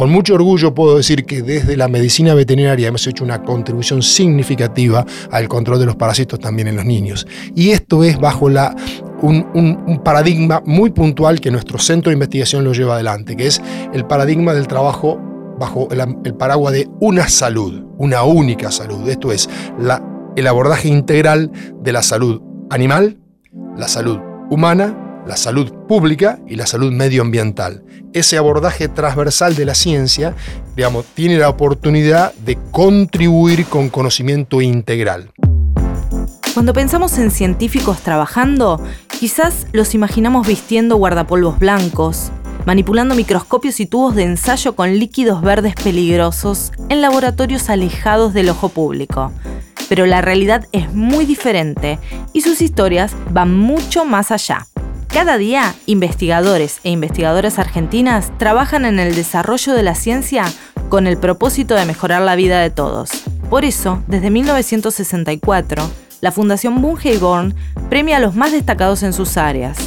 con mucho orgullo puedo decir que desde la medicina veterinaria hemos hecho una contribución significativa al control de los parásitos también en los niños. Y esto es bajo un, paradigma muy puntual que nuestro centro de investigación lo lleva adelante, que es el paradigma del trabajo bajo el, paraguas de una salud, una única salud. Esto es el abordaje integral de la salud animal, la salud humana, la salud pública y la salud medioambiental. Ese abordaje transversal de la ciencia, digamos, tiene la oportunidad de contribuir con conocimiento integral. Cuando pensamos en científicos trabajando, quizás los imaginamos vistiendo guardapolvos blancos, manipulando microscopios y tubos de ensayo con líquidos verdes peligrosos en laboratorios alejados del ojo público. Pero la realidad es muy diferente y sus historias van mucho más allá. Cada día, investigadores e investigadoras argentinas trabajan en el desarrollo de la ciencia con el propósito de mejorar la vida de todos. Por eso, desde 1964, la Fundación Born premia a los más destacados en sus áreas.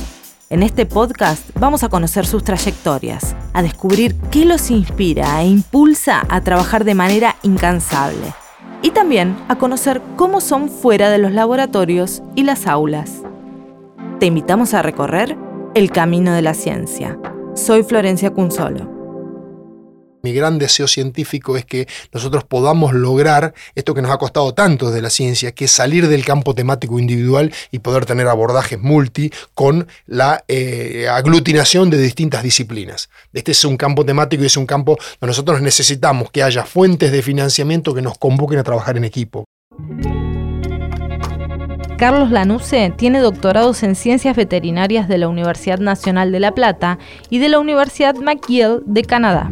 En este podcast vamos a conocer sus trayectorias, a descubrir qué los inspira e impulsa a trabajar de manera incansable y también a conocer cómo son fuera de los laboratorios y las aulas. Te invitamos a recorrer el camino de la ciencia. Soy Florencia Cunzolo. Mi gran deseo científico es que nosotros podamos lograr esto que nos ha costado tanto de la ciencia, que es salir del campo temático individual y poder tener abordajes multi con la eh, aglutinación de distintas disciplinas. Este es un campo temático y es un campo donde nosotros necesitamos que haya fuentes de financiamiento que nos convoquen a trabajar en equipo. Carlos Lanusse tiene doctorados en Ciencias Veterinarias de la Universidad Nacional de La Plata y de la Universidad McGill de Canadá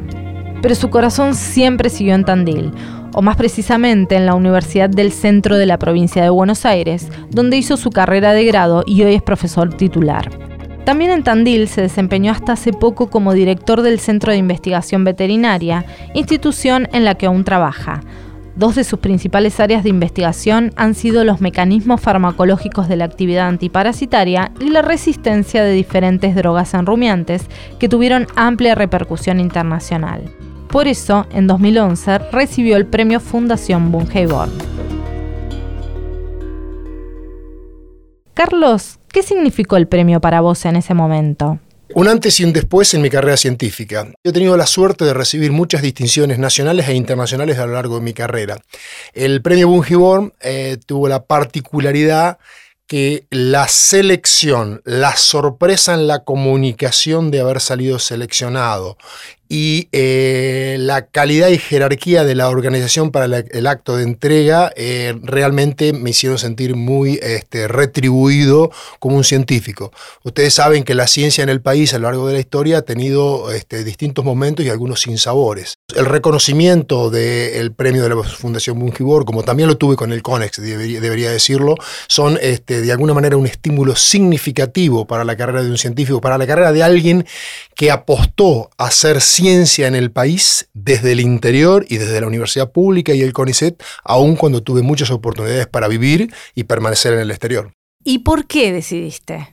pero su corazón siempre siguió en Tandil, o más precisamente en la Universidad del Centro de la provincia de Buenos Aires, donde hizo su carrera de grado y hoy es profesor titular. También en Tandil se desempeñó hasta hace poco como director del Centro de Investigación Veterinaria, institución en la que aún trabaja. Dos de sus principales áreas de investigación han sido los mecanismos farmacológicos de la actividad antiparasitaria y la resistencia de diferentes drogas en rumiantes que tuvieron amplia repercusión internacional. Por eso, en 2011 recibió el premio Fundación Born. Carlos, ¿qué significó el premio para vos en ese momento? Un antes y un después en mi carrera científica. He tenido la suerte de recibir muchas distinciones nacionales e internacionales a lo largo de mi carrera. El premio Bungiborn eh, tuvo la particularidad que la selección, la sorpresa en la comunicación de haber salido seleccionado y eh, la calidad y jerarquía de la organización para el acto de entrega eh, realmente me hicieron sentir muy este, retribuido como un científico. Ustedes saben que la ciencia en el país a lo largo de la historia ha tenido este, distintos momentos y algunos sinsabores. El reconocimiento del premio de la Fundación Bungibor, como también lo tuve con el CONEX, debería, decirlo, son este, de alguna manera un estímulo significativo para la carrera de un científico, para la carrera de alguien que apostó a ser científico ciencia en el país desde el interior y desde la universidad pública y el CONICET, aun cuando tuve muchas oportunidades para vivir y permanecer en el exterior. ¿Y por qué decidiste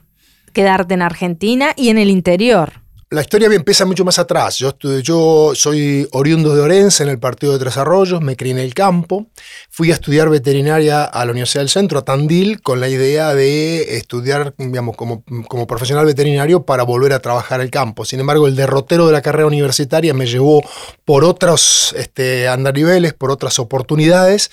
quedarte en Argentina y en el interior? La historia empieza mucho más atrás. Yo, yo soy oriundo de Orense, en el partido de Tres me crié en el campo. Fui a estudiar veterinaria a la Universidad del Centro, a Tandil, con la idea de estudiar digamos, como, como profesional veterinario para volver a trabajar el campo. Sin embargo, el derrotero de la carrera universitaria me llevó por otros este, andariveles, por otras oportunidades.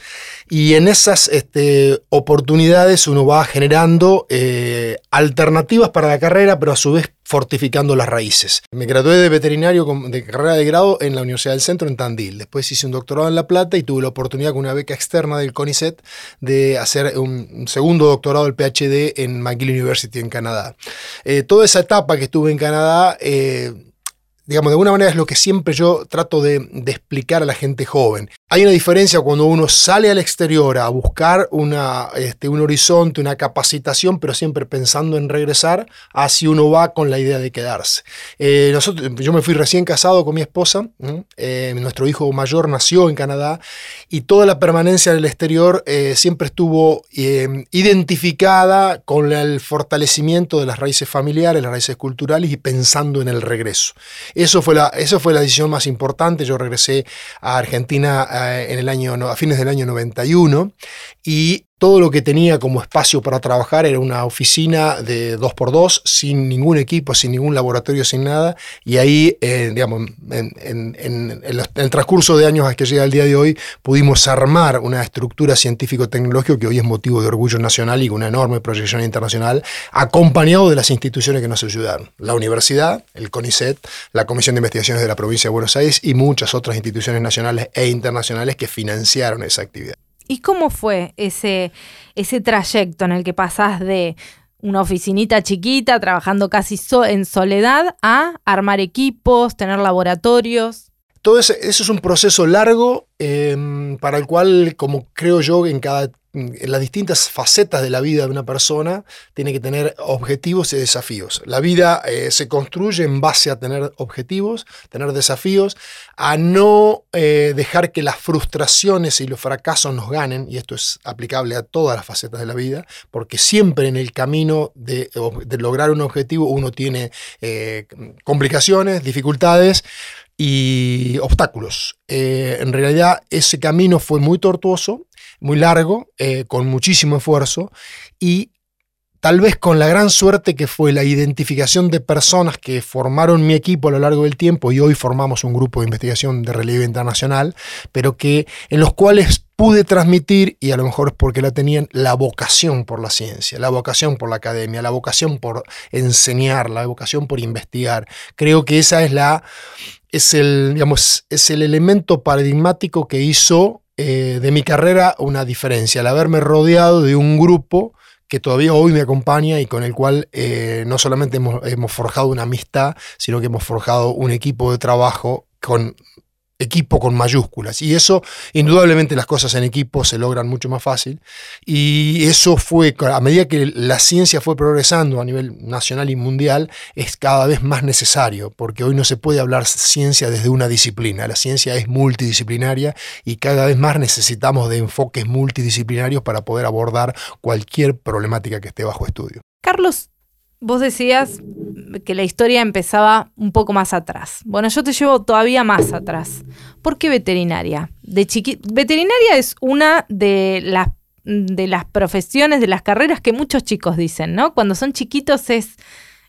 Y en esas este, oportunidades uno va generando eh, alternativas para la carrera, pero a su vez fortificando las raíces. Me gradué de veterinario de carrera de grado en la Universidad del Centro en Tandil. Después hice un doctorado en La Plata y tuve la oportunidad con una beca externa del CONICET de hacer un segundo doctorado del PhD en McGill University en Canadá. Eh, toda esa etapa que estuve en Canadá eh, digamos, de alguna manera es lo que siempre yo trato de, explicar a la gente joven. Hay una diferencia cuando uno sale al exterior a buscar una, este, un horizonte, una capacitación, pero siempre pensando en regresar, así uno va con la idea de quedarse. Eh, nosotros, yo me fui recién casado con mi esposa, eh, nuestro hijo mayor nació en Canadá y toda la permanencia en el exterior eh, siempre estuvo identificada con el fortalecimiento de las raíces familiares, las raíces culturales y pensando en el regreso. Eso fue la, fue la decisión más importante. Yo regresé a Argentina eh, en el año, a fines del año 91 y todo lo que tenía como espacio para trabajar era una oficina de 2x2, sin ningún equipo, sin ningún laboratorio, sin nada. Y ahí, eh, digamos, en, el transcurso de años hasta que llega el día de hoy, pudimos armar una estructura científico-tecnológica que hoy es motivo de orgullo nacional y con una enorme proyección internacional, acompañado de las instituciones que nos ayudaron. La universidad, el CONICET, la Comisión de Investigaciones de la Provincia de Buenos Aires y muchas otras instituciones nacionales e internacionales que financiaron esa actividad. ¿Y cómo fue ese, ese trayecto en el que pasás de una oficinita chiquita, trabajando casi en soledad, a armar equipos, tener laboratorios? Todo eso es un proceso largo em, para el cual, como creo yo, en cada las distintas facetas de la vida de una persona tiene que tener objetivos y desafíos. La vida eh, se construye en base a tener objetivos, tener desafíos, a no eh, dejar que las frustraciones y los fracasos nos ganen, y esto es aplicable a todas las facetas de la vida, porque siempre en el camino de, lograr un objetivo uno tiene eh, complicaciones, dificultades, y obstáculos. en realidad ese camino fue muy tortuoso, muy largo, eh, con muchísimo esfuerzo y tal vez con la gran suerte que fue la identificación de personas que formaron mi equipo a lo largo del tiempo y hoy formamos un grupo de investigación de relieve internacional, pero que en los cuales pude transmitir, y a lo mejor es porque la tenían, la vocación por la ciencia, la vocación por la academia, la vocación por enseñar, la vocación por investigar. Creo que esa es la es el, digamos, es el elemento paradigmático que hizo eh, de mi carrera una diferencia, el haberme rodeado de un grupo que todavía hoy me acompaña y con el cual eh, no solamente hemos, hemos forjado una amistad, sino que hemos forjado un equipo de trabajo con equipo con mayúsculas. Y eso, indudablemente las cosas en equipo se logran mucho más fácil. Y eso fue, a medida que la ciencia fue progresando a nivel nacional y mundial, es cada vez más necesario, porque hoy no se puede hablar ciencia desde una disciplina. La ciencia es multidisciplinaria y cada vez más necesitamos de enfoques multidisciplinarios para poder abordar cualquier problemática que esté bajo estudio. Carlos, Vos decías que la historia empezaba un poco más atrás. Bueno, yo te llevo todavía más atrás. ¿Por qué veterinaria? De veterinaria es una de las, de las profesiones, de las carreras que muchos chicos dicen, ¿no? Cuando son chiquitos es,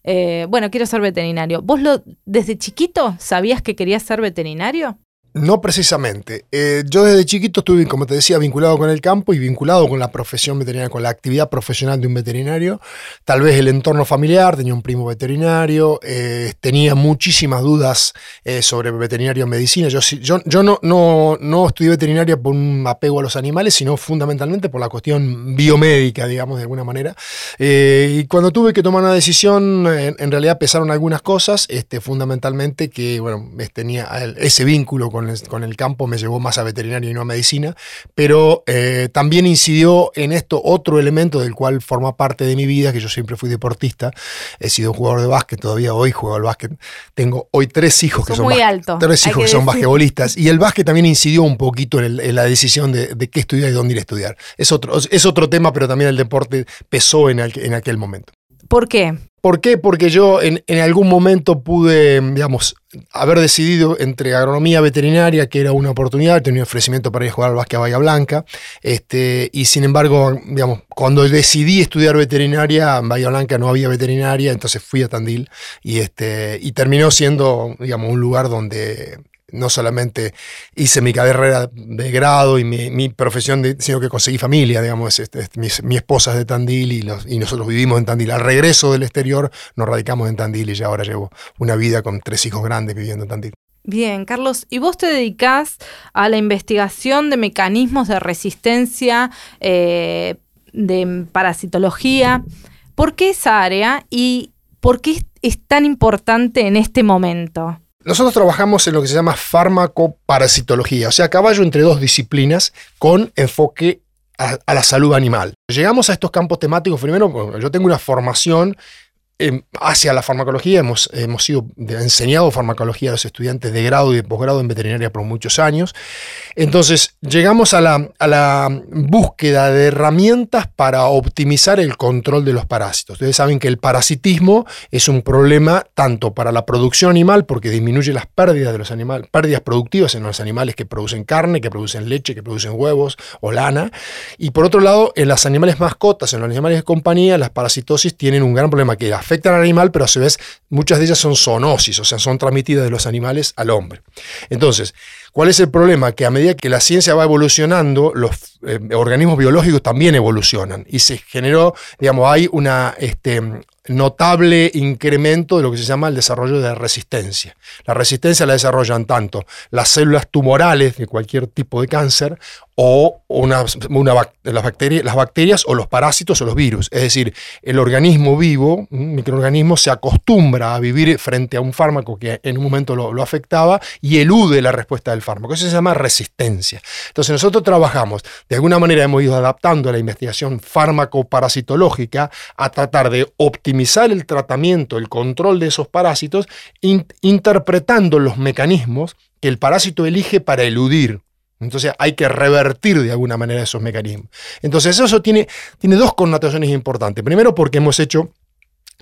eh, bueno, quiero ser veterinario. ¿Vos lo, desde chiquito sabías que querías ser veterinario? No precisamente. Eh, yo desde chiquito estuve, como te decía, vinculado con el campo y vinculado con la profesión veterinaria, con la actividad profesional de un veterinario. Tal vez el entorno familiar, tenía un primo veterinario, eh, tenía muchísimas dudas eh, sobre veterinario en medicina. Yo, yo, yo no, no, no, estudié veterinaria por un apego a los animales, sino fundamentalmente por la cuestión biomédica, digamos, de alguna manera. y cuando tuve que tomar una decisión, en, realidad pesaron algunas cosas, este, fundamentalmente que, bueno, tenía ese vínculo con con el, campo me llevó más a veterinaria y no a medicina, pero eh, también incidió en esto otro elemento del cual forma parte de mi vida, que yo siempre fui deportista, he sido jugador de básquet, todavía hoy juego al básquet, tengo hoy tres hijos que son, muy alto, tres hijos que, son basquetbolistas, y el básquet también incidió un poquito en, la decisión de, qué estudiar y dónde ir a estudiar. Es otro, es otro tema, pero también el deporte pesó en, en aquel momento. ¿Por qué? ¿Por qué? Porque yo en, algún momento pude, digamos, haber decidido entre agronomía veterinaria, que era una oportunidad, tenía ofrecimiento para ir a jugar al básquet a Bahía Blanca, este, y sin embargo, digamos, cuando decidí estudiar veterinaria, en Bahía Blanca no había veterinaria, entonces fui a Tandil y, este, y terminó siendo, digamos, un lugar donde no solamente hice mi carrera de grado y mi, profesión, sino que conseguí familia, digamos, este, mi, esposa es de Tandil y, y, nosotros vivimos en Tandil. Al regreso del exterior nos radicamos en Tandil y ya ahora llevo una vida con tres hijos grandes viviendo en Tandil. Bien, Carlos, ¿y vos te dedicás a la investigación de mecanismos de resistencia, eh, de parasitología? ¿Por qué esa área y por qué es tan importante en este momento? Nosotros trabajamos en lo que se llama farmacoparasitología, o sea, caballo entre dos disciplinas con enfoque a, la salud animal. Llegamos a estos campos temáticos primero, yo tengo una formación Em, hacia la farmacología. Hemos, hemos sido enseñado farmacología a los estudiantes de grado y de posgrado en veterinaria por muchos años. Entonces, llegamos a la, a la, búsqueda de herramientas para optimizar el control de los parásitos. Ustedes saben que el parasitismo es un problema tanto para la producción animal, porque disminuye las pérdidas de los animales, pérdidas productivas en los animales que producen carne, que producen leche, que producen huevos o lana. Y por otro lado, en los animales mascotas, en los animales de compañía, las parasitosis tienen un gran problema que afectan al animal, pero a su vez muchas de ellas son zoonosis, o sea, son transmitidas de los animales al hombre. Entonces, ¿cuál es el problema? Que a medida que la ciencia va evolucionando, los eh, organismos biológicos también evolucionan y se generó, digamos, hay una, este, notable incremento de lo que se llama el desarrollo de resistencia. La resistencia la desarrollan tanto las células tumorales de cualquier tipo de cáncer o las, bacterias, las bacterias o los parásitos o los virus. Es decir, el organismo vivo, un microorganismo, se acostumbra a vivir frente a un fármaco que en un momento lo, lo afectaba y elude la respuesta del fármaco. Eso se llama resistencia. Entonces nosotros trabajamos, de alguna manera hemos ido adaptando la investigación fármaco-parasitológica a tratar de optimizar el tratamiento, el control de esos parásitos, interpretando los mecanismos que el parásito elige para eludir entonces hay que revertir de alguna manera esos mecanismos. Entonces eso tiene, tiene dos connotaciones importantes. Primero porque hemos hecho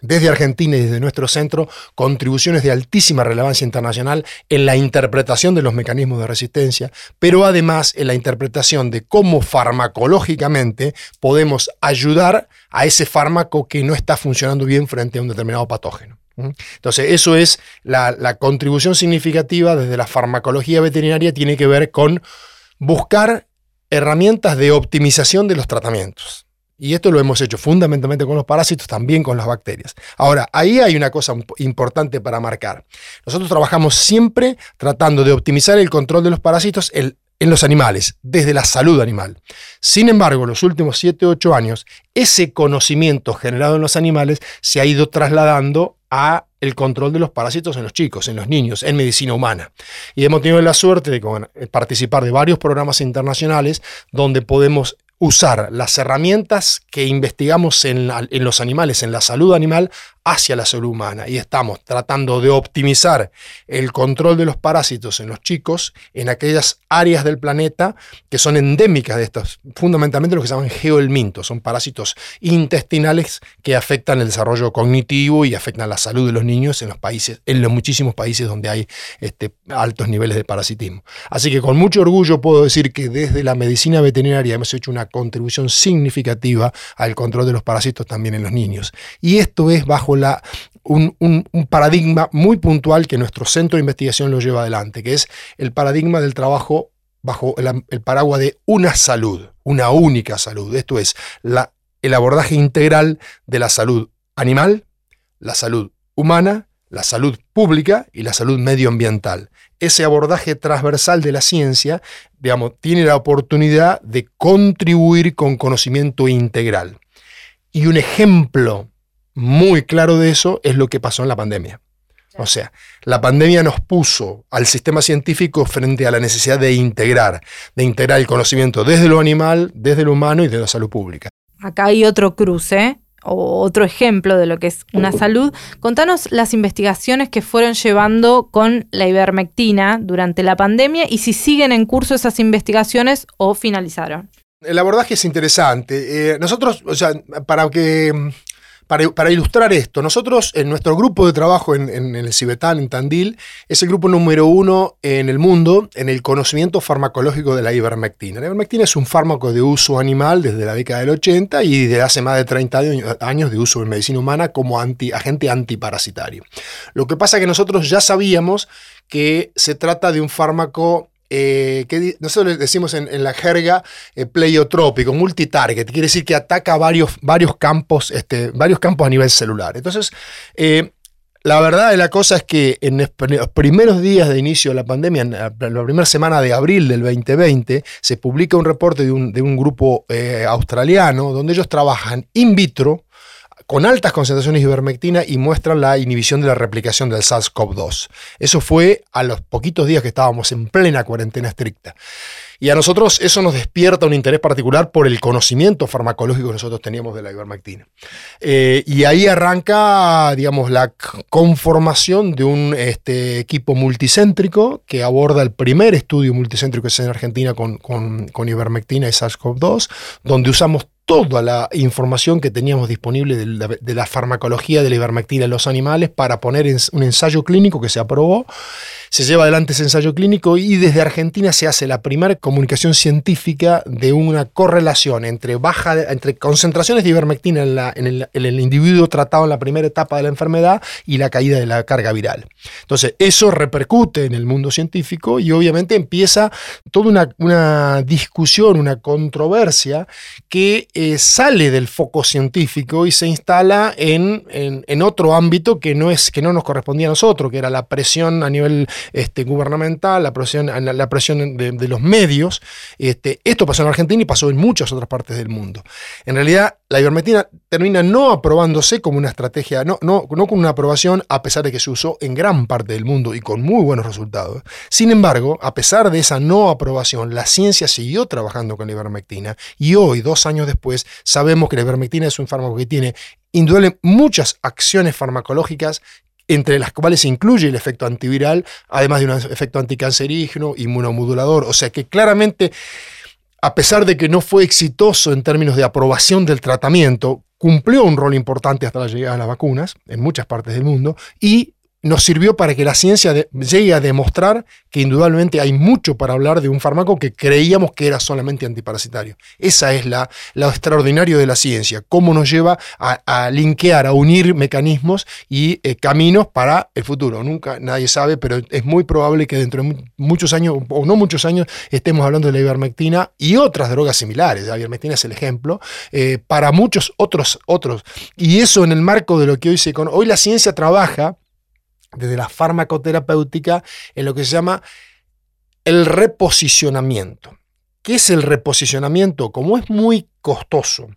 desde Argentina y desde nuestro centro contribuciones de altísima relevancia internacional en la interpretación de los mecanismos de resistencia, pero además en la interpretación de cómo farmacológicamente podemos ayudar a ese fármaco que no está funcionando bien frente a un determinado patógeno. Entonces, eso es la, contribución significativa desde la farmacología veterinaria, tiene que ver con buscar herramientas de optimización de los tratamientos. Y esto lo hemos hecho fundamentalmente con los parásitos, también con las bacterias. Ahora, ahí hay una cosa importante para marcar. Nosotros trabajamos siempre tratando de optimizar el control de los parásitos en los animales, desde la salud animal. Sin embargo, en los últimos 7 o 8 años, ese conocimiento generado en los animales se ha ido trasladando a el control de los parásitos en los chicos, en los niños, en medicina humana. Y hemos tenido la suerte de participar de varios programas internacionales donde podemos usar las herramientas que investigamos en, en, los animales, en la salud animal, hacia la salud humana. Y estamos tratando de optimizar el control de los parásitos en los chicos en aquellas áreas del planeta que son endémicas de estos, fundamentalmente lo que se llaman geoelmintos, son parásitos intestinales que afectan el desarrollo cognitivo y afectan la salud de los niños en los países, en los muchísimos países donde hay este, altos niveles de parasitismo. Así que con mucho orgullo puedo decir que desde la medicina veterinaria hemos hecho una contribución significativa al control de los parásitos también en los niños. Y esto es bajo un, paradigma muy puntual que nuestro centro de investigación lo lleva adelante, que es el paradigma del trabajo bajo el, paraguas de una salud, una única salud. Esto es el abordaje integral de la salud animal, la salud humana, la salud pública y la salud medioambiental. Ese abordaje transversal de la ciencia, digamos, tiene la oportunidad de contribuir con conocimiento integral. Y un ejemplo muy claro de eso es lo que pasó en la pandemia. O sea, la pandemia nos puso al sistema científico frente a la necesidad de integrar, de integrar el conocimiento desde lo animal, desde lo humano y de la salud pública. Acá hay otro cruce o otro ejemplo de lo que es una salud. Contanos las investigaciones que fueron llevando con la ivermectina durante la pandemia y si siguen en curso esas investigaciones o finalizaron. El abordaje es interesante. Eh, nosotros, o sea, para que para, ilustrar esto, nosotros en nuestro grupo de trabajo en, el Cibetán, en Tandil, es el grupo número uno en el mundo en el conocimiento farmacológico de la ivermectina. La ivermectina es un fármaco de uso animal desde la década del 80 y desde hace más de 30 años de uso en medicina humana como agente antiparasitario. Lo que pasa es que nosotros ya sabíamos que se trata de un fármaco eh, nosotros decimos en, la jerga eh, pleiotrópico, multitarget, quiere decir que ataca varios, varios, campos, este, varios campos a nivel celular. Entonces, eh, la verdad de la cosa es que en los primeros días de inicio de la pandemia, en la primera semana de abril del 2020, se publica un reporte de un, de un grupo australiano donde ellos trabajan in vitro con altas concentraciones de ivermectina y muestran la inhibición de la replicación del SARS-CoV-2. Eso fue a los poquitos días que estábamos en plena cuarentena estricta. Y a nosotros eso nos despierta un interés particular por el conocimiento farmacológico que nosotros teníamos de la ivermectina. Eh, y ahí arranca, digamos, la conformación de un este, equipo multicéntrico que aborda el primer estudio multicéntrico que es en Argentina con, con, con ivermectina y SARS-CoV-2, donde usamos toda la información que teníamos disponible de la, farmacología de la ivermectina en los animales para poner un ensayo clínico que se aprobó. Se lleva adelante ese ensayo clínico y desde Argentina se hace la primera comunicación científica de una correlación entre, baja, entre concentraciones de ivermectina en, el, en el individuo tratado en la primera etapa de la enfermedad y la caída de la carga viral. Entonces, eso repercute en el mundo científico y obviamente empieza toda una, una discusión, una controversia que eh, sale del foco científico y se instala en, en, otro ámbito que no, es, que no nos correspondía a nosotros, que era la presión a nivel este, gubernamental, la presión, la presión de, los medios. Este, esto pasó en Argentina y pasó en muchas otras partes del mundo. En realidad, la ivermectina termina no aprobándose como una estrategia, no, no, no con una aprobación, a pesar de que se usó en gran parte del mundo y con muy buenos resultados. Sin embargo, a pesar de esa no aprobación, la ciencia siguió trabajando con la ivermectina y hoy, dos años después, sabemos que la ivermectina es un fármaco que tiene indudablemente muchas acciones farmacológicas entre las cuales se incluye el efecto antiviral, además de un efecto anticancerígeno, inmunomodulador. O sea que claramente, a pesar de que no fue exitoso en términos de aprobación del tratamiento, cumplió un rol importante hasta la llegada de las vacunas en muchas partes del mundo y nos sirvió para que la ciencia llegue a demostrar que indudablemente hay mucho para hablar de un fármaco que creíamos que era solamente antiparasitario. Esa es la, lo extraordinario de la ciencia, cómo nos lleva a, linkear, a unir mecanismos y eh, caminos para el futuro. Nunca nadie sabe, pero es muy probable que dentro de muchos años, o no muchos años, estemos hablando de la ivermectina y otras drogas similares. La ivermectina es el ejemplo, eh, para muchos otros, otros. Y eso en el marco de lo que hoy se conoce. Hoy la ciencia trabaja desde la farmacoterapéutica en lo que se llama el reposicionamiento. ¿Qué es el reposicionamiento? Como es muy costoso,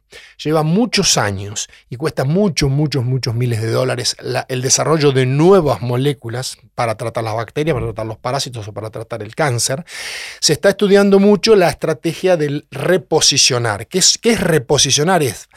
lleva muchos años y cuesta muchos, muchos, muchos miles de dólares el desarrollo de nuevas moléculas para tratar las bacterias, para tratar los parásitos o para tratar el cáncer, se está estudiando mucho la estrategia del reposicionar. ¿Qué es, reposicionar? Es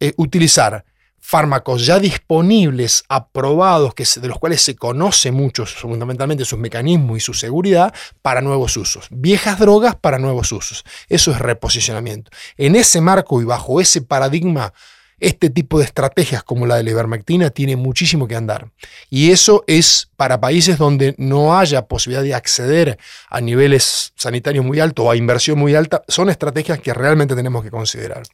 eh, utilizar fármacos ya disponibles, aprobados, que de los cuales se conoce mucho, fundamentalmente sus mecanismos y su seguridad, para nuevos usos. Viejas drogas para nuevos usos. Eso es reposicionamiento. En ese marco y bajo ese paradigma, este tipo de estrategias como la de la ivermectina tiene muchísimo que andar. Y eso es para países donde no haya posibilidad de acceder a niveles sanitarios muy altos o a inversión muy alta, son estrategias que realmente tenemos que considerar.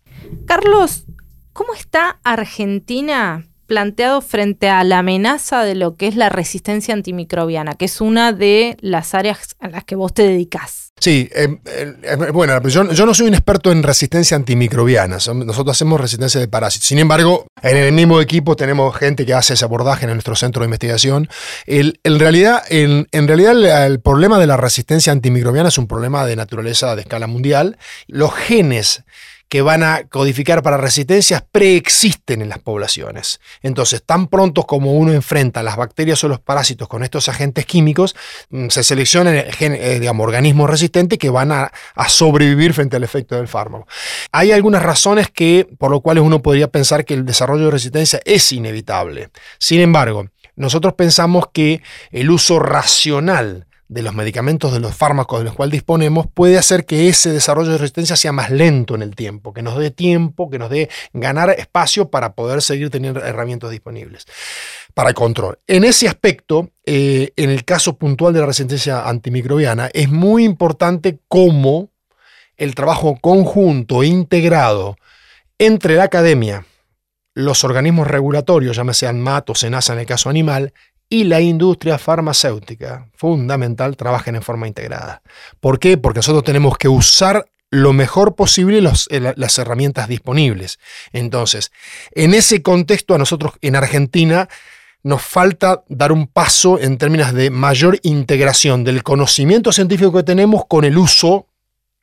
Carlos, ¿Cómo está Argentina planteado frente a la amenaza de lo que es la resistencia antimicrobiana, que es una de las áreas a las que vos te dedicás? Sí, eh, eh, bueno, yo, no soy un experto en resistencia antimicrobiana, nosotros hacemos resistencia de parásitos. Sin embargo, en el mismo equipo tenemos gente que hace ese abordaje en nuestro centro de investigación. en realidad, en realidad el problema de la resistencia antimicrobiana es un problema de naturaleza de escala mundial. Los genes que van a codificar para resistencias preexisten en las poblaciones. Entonces, tan pronto como uno enfrenta las bacterias o los parásitos con estos agentes químicos, mm, se seleccionan eh, digamos, organismos resistentes que van a, sobrevivir frente al efecto del fármaco. Hay algunas razones que, por lo cuales uno podría pensar que el desarrollo de resistencia es inevitable. Sin embargo, nosotros pensamos que el uso racional de los medicamentos, de los fármacos de los cuales disponemos, puede hacer que ese desarrollo de resistencia sea más lento en el tiempo, que nos dé tiempo, que nos dé ganar espacio para poder seguir teniendo herramientas disponibles para el control. En ese aspecto, eh, en el caso puntual de la resistencia antimicrobiana, es muy importante cómo el trabajo conjunto e integrado entre la academia, los organismos regulatorios, llámese ANMAT o SENASA en el caso animal, y la industria farmacéutica, fundamental, trabajen en forma integrada. ¿Por qué? Porque nosotros tenemos que usar lo mejor posible eh, las herramientas disponibles. Entonces, en ese contexto a nosotros en Argentina nos falta dar un paso en términos de mayor integración del conocimiento científico que tenemos con el uso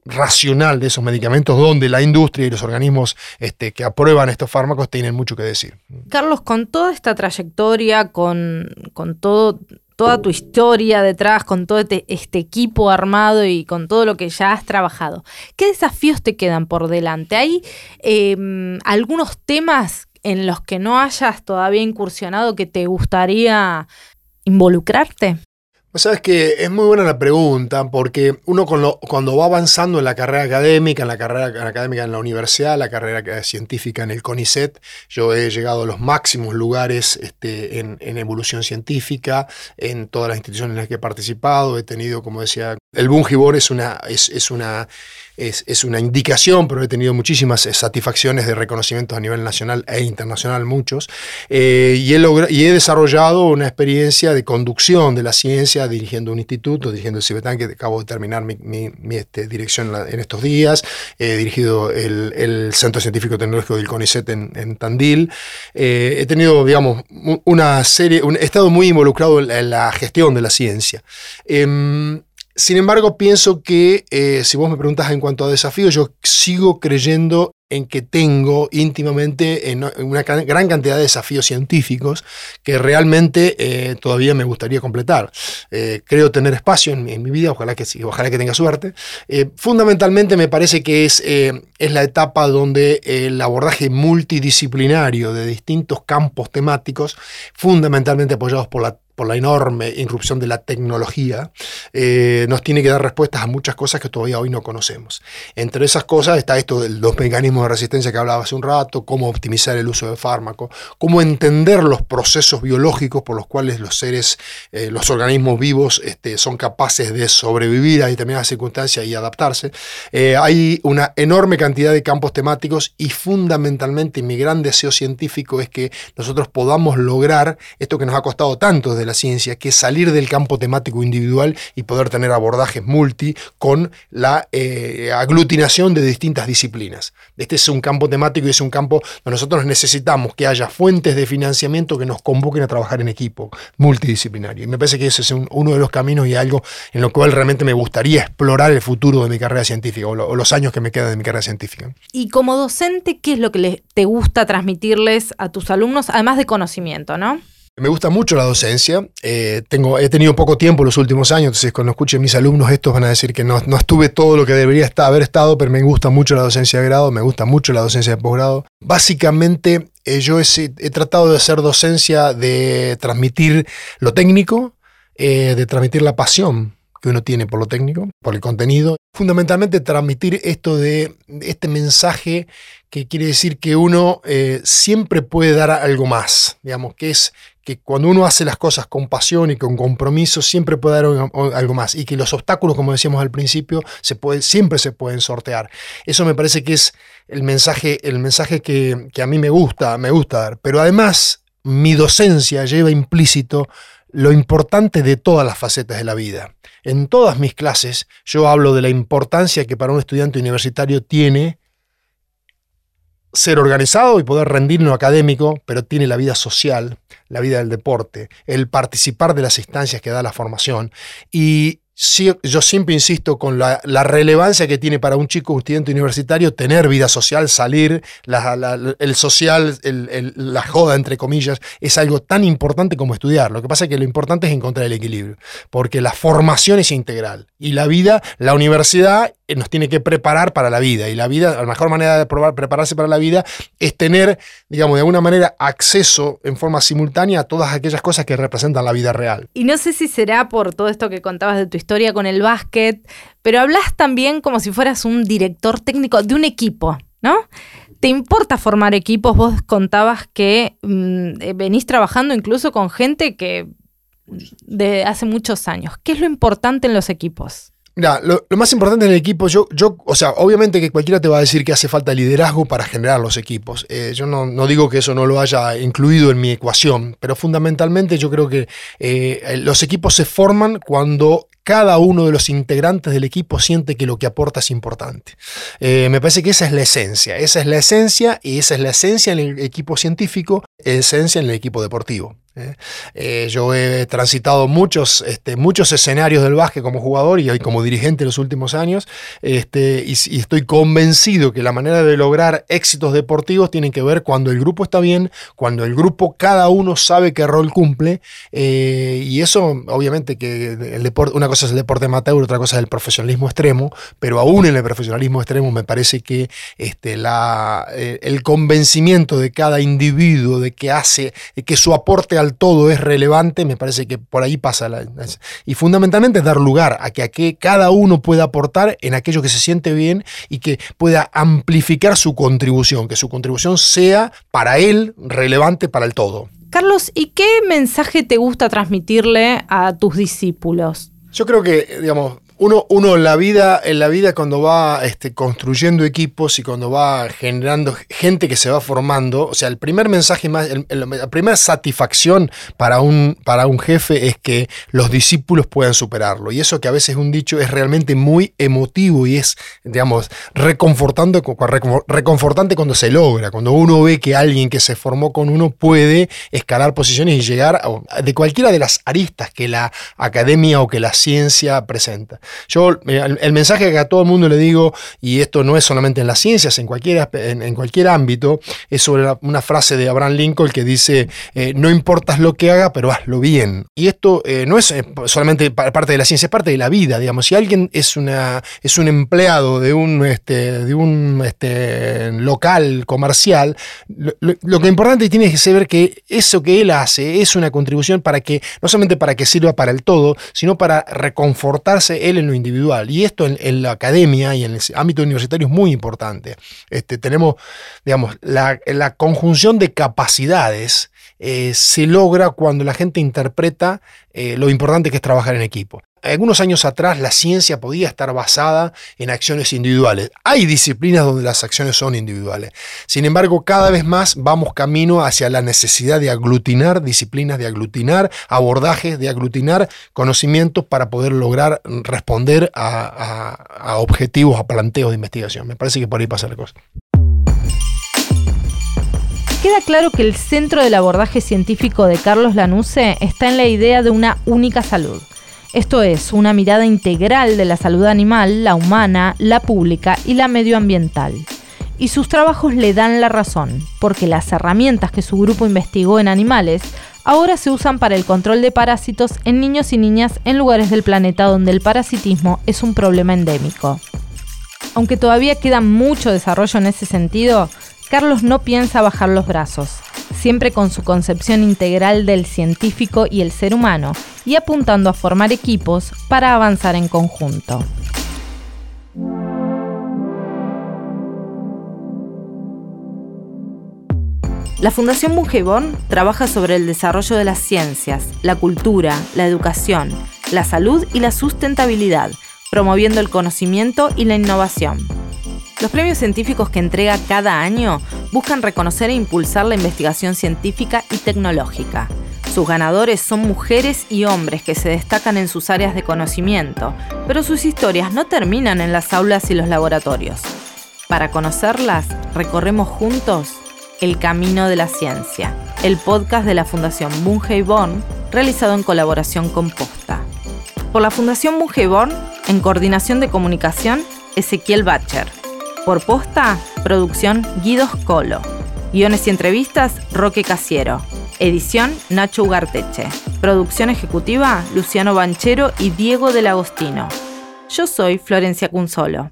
racional de esos medicamentos, donde la industria y los organismos este, que aprueban estos fármacos tienen mucho que decir. Carlos, con toda esta trayectoria, con, con todo toda tu historia detrás, con todo este, este, equipo armado y con todo lo que ya has trabajado. ¿Qué desafíos te quedan por delante? ¿Hay em, algunos temas en los que no hayas todavía incursionado que te gustaría involucrarte? Sabes que es muy buena la pregunta, porque uno cuando va avanzando en la carrera académica, en la carrera académica en la universidad, la carrera científica en el CONICET, yo he llegado a los máximos lugares este, en, evolución científica, en todas las instituciones en las que he participado, he tenido, como decía, el Bungibor es una, es una es, una indicación, pero he tenido muchísimas eh, satisfacciones de reconocimientos a nivel nacional e internacional, muchos, eh, y, he y he desarrollado una experiencia de conducción de la ciencia dirigiendo un instituto, dirigiendo el CIBETAN, que acabo de terminar mi, este, dirección en estos días, he dirigido el, Centro Científico Tecnológico del CONICET en, Tandil, eh, he tenido, digamos, una serie, he estado muy involucrado en la gestión de la ciencia. Em, sin embargo, pienso que eh, si vos me preguntas en cuanto a desafíos, yo sigo creyendo en que tengo íntimamente en una gran cantidad de desafíos científicos que realmente eh, todavía me gustaría completar. Eh, creo tener espacio en, mi vida, ojalá que, ojalá que tenga suerte. fundamentalmente me parece que es, es la etapa donde el abordaje multidisciplinario de distintos campos temáticos, fundamentalmente apoyados por la por la enorme irrupción de la tecnología, eh, nos tiene que dar respuestas a muchas cosas que todavía hoy no conocemos. Entre esas cosas está esto de los mecanismos de resistencia que hablaba hace un rato, cómo optimizar el uso de fármacos, cómo entender los procesos biológicos por los cuales los seres, eh, los organismos vivos este, son capaces de sobrevivir a determinadas circunstancias y adaptarse. Eh, hay una enorme cantidad de campos temáticos y fundamentalmente mi gran deseo científico es que nosotros podamos lograr esto que nos ha costado tanto la ciencia, que es salir del campo temático individual y poder tener abordajes multi con la eh, aglutinación de distintas disciplinas. Este es un campo temático y es un campo donde nosotros necesitamos que haya fuentes de financiamiento que nos convoquen a trabajar en equipo multidisciplinario. Y me parece que ese es uno de los caminos y algo en lo cual realmente me gustaría explorar el futuro de mi carrera científica o, los años que me quedan de mi carrera científica. Y como docente, ¿qué es lo que te gusta transmitirles a tus alumnos, además de conocimiento, no? Me gusta mucho la docencia. Eh, tengo, he tenido poco tiempo los últimos años, entonces cuando escuchen mis alumnos estos van a decir que no, no estuve todo lo que debería estar, haber estado, pero me gusta mucho la docencia de grado, me gusta mucho la docencia de posgrado. Básicamente eh, yo he, tratado de hacer docencia de transmitir lo técnico, eh, de transmitir la pasión que uno tiene por lo técnico, por el contenido. Fundamentalmente transmitir esto de este mensaje que quiere decir que uno siempre puede dar algo más, digamos, que es que cuando uno hace las cosas con pasión y con compromiso, siempre puede dar algo más. Y que los obstáculos, como decíamos al principio, siempre se pueden sortear. Eso me parece que es el mensaje, el mensaje que, que a mí me gusta, me gusta dar. Pero además, mi docencia lleva implícito lo importante de todas las facetas de la vida. En todas mis clases yo hablo de la importancia que para un estudiante universitario tiene ser organizado y poder rendir en lo académico, pero tiene la vida social, la vida del deporte, el participar de las instancias que da la formación. Y yo siempre insisto con la, relevancia que tiene para un chico, estudiante universitario, tener vida social, salir, el social, la joda, entre comillas, es algo tan importante como estudiar. Lo que pasa es que lo importante es encontrar el equilibrio, porque la formación es integral y la vida, la universidad eh, nos tiene que preparar para la vida y la vida, la mejor manera de prepararse para la vida es tener, digamos, de alguna manera acceso en forma simultánea a todas aquellas cosas que representan la vida real. Y no sé si será por todo esto que contabas de tu historia historia con el básquet, pero hablas también como si fueras un director técnico de un equipo, ¿no? ¿Te importa formar equipos? Vos contabas que mm, eh, venís trabajando incluso con gente que de hace muchos años. ¿Qué es lo importante en los equipos? Lo, más importante en el equipo, yo, yo, o sea, obviamente que cualquiera te va a decir que hace falta liderazgo para generar los equipos. Eh, yo no, digo que eso no lo haya incluido en mi ecuación, pero fundamentalmente yo creo que eh, los equipos se forman cuando cada uno de los integrantes del equipo siente que lo que aporta es importante. Eh, me parece que esa es la esencia, esa es la esencia y esa es la esencia en el equipo científico, esencia en el equipo deportivo. ¿Eh? Eh, yo he transitado muchos, este, muchos escenarios del básquet como jugador y como dirigente en los últimos años, este, y, estoy convencido que la manera de lograr éxitos deportivos tiene que ver cuando el grupo está bien, cuando el grupo cada uno sabe qué rol cumple, eh, y eso obviamente que el deporte, una cosa es el deporte amateur, otra cosa es el profesionalismo extremo, pero aún en el profesionalismo extremo me parece que este, el convencimiento de cada individuo de que hace, de que su aporte al todo es relevante, me parece que por ahí pasa. La, y fundamentalmente es dar lugar a que, a que cada uno pueda aportar en aquello que se siente bien y que pueda amplificar su contribución, que su contribución sea para él relevante para el todo. Carlos, ¿y qué mensaje te gusta transmitirle a tus discípulos? Yo creo que, digamos, uno, uno en la vida, en la vida cuando va este, construyendo equipos y cuando va generando gente que se va formando, o sea, el primer mensaje más, la primera satisfacción para un, para un jefe es que los discípulos puedan superarlo. Y eso que a veces un dicho es realmente muy emotivo y es, digamos, reconfortante, reconfortante cuando se logra, cuando uno ve que alguien que se formó con uno puede escalar posiciones y llegar de cualquiera de las aristas que la academia o que la ciencia presenta. Yo, el, mensaje que a todo el mundo le digo, y esto no es solamente en las ciencias, en cualquier, en, cualquier ámbito, es sobre una frase de Abraham Lincoln que dice, eh, no importas lo que haga, pero hazlo bien. Y esto eh, no es eh, solamente parte de la ciencia, es parte de la vida, digamos. Si alguien es, una, es un empleado de un, este, de un este, local comercial, lo, lo, que importante tiene que saber que eso que él hace es una contribución para que, no solamente para que sirva para el todo, sino para reconfortarse él en lo individual. Y esto en, la academia y en el ámbito universitario es muy importante. Este, tenemos, digamos, la, conjunción de capacidades eh, se logra cuando la gente interpreta eh, lo importante que es trabajar en equipo. Algunos años atrás la ciencia podía estar basada en acciones individuales. Hay disciplinas donde las acciones son individuales. Sin embargo, cada vez más vamos camino hacia la necesidad de aglutinar disciplinas, de aglutinar abordajes, de aglutinar conocimientos para poder lograr responder a, objetivos, a planteos de investigación. Me parece que por ahí pasa la cosa. Queda claro que el centro del abordaje científico de Carlos Lanuse está en la idea de una única salud esto es, una mirada integral de la salud animal, la humana, la pública y la medioambiental. Y sus trabajos le dan la razón, porque las herramientas que su grupo investigó en animales ahora se usan para el control de parásitos en niños y niñas en lugares del planeta donde el parasitismo es un problema endémico. Aunque todavía queda mucho desarrollo en ese sentido, Carlos no piensa bajar los brazos, siempre con su concepción integral del científico y el ser humano, y apuntando a formar equipos para avanzar en conjunto. La Fundación Bungeborn trabaja sobre el desarrollo de las ciencias, la cultura, la educación, la salud y la sustentabilidad, promoviendo el conocimiento y la innovación. Los premios científicos que entrega cada año buscan reconocer e impulsar la investigación científica y tecnológica. Sus ganadores son mujeres y hombres que se destacan en sus áreas de conocimiento, pero sus historias no terminan en las aulas y los laboratorios. Para conocerlas, recorremos juntos El Camino de la Ciencia, el podcast de la Fundación Born, realizado en colaboración con Posta. Por la Fundación Born, en coordinación de comunicación, Ezequiel Bacher. Por posta, producción Guidos Colo. Guiones y entrevistas, Roque Casiero. Edición, Nacho Ugarteche. Producción ejecutiva, Luciano Banchero y Diego del Agostino. Yo soy Florencia Cunzolo.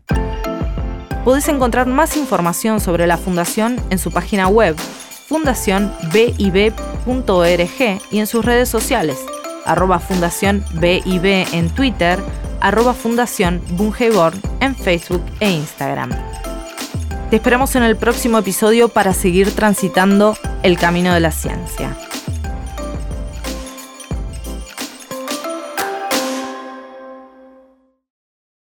Podés encontrar más información sobre la Fundación en su página web, fundacionbib.org y en sus redes sociales, arroba Fundación BIB en Twitter, arroba en Facebook e Instagram. Te esperamos en el próximo episodio para seguir transitando el camino de la ciencia.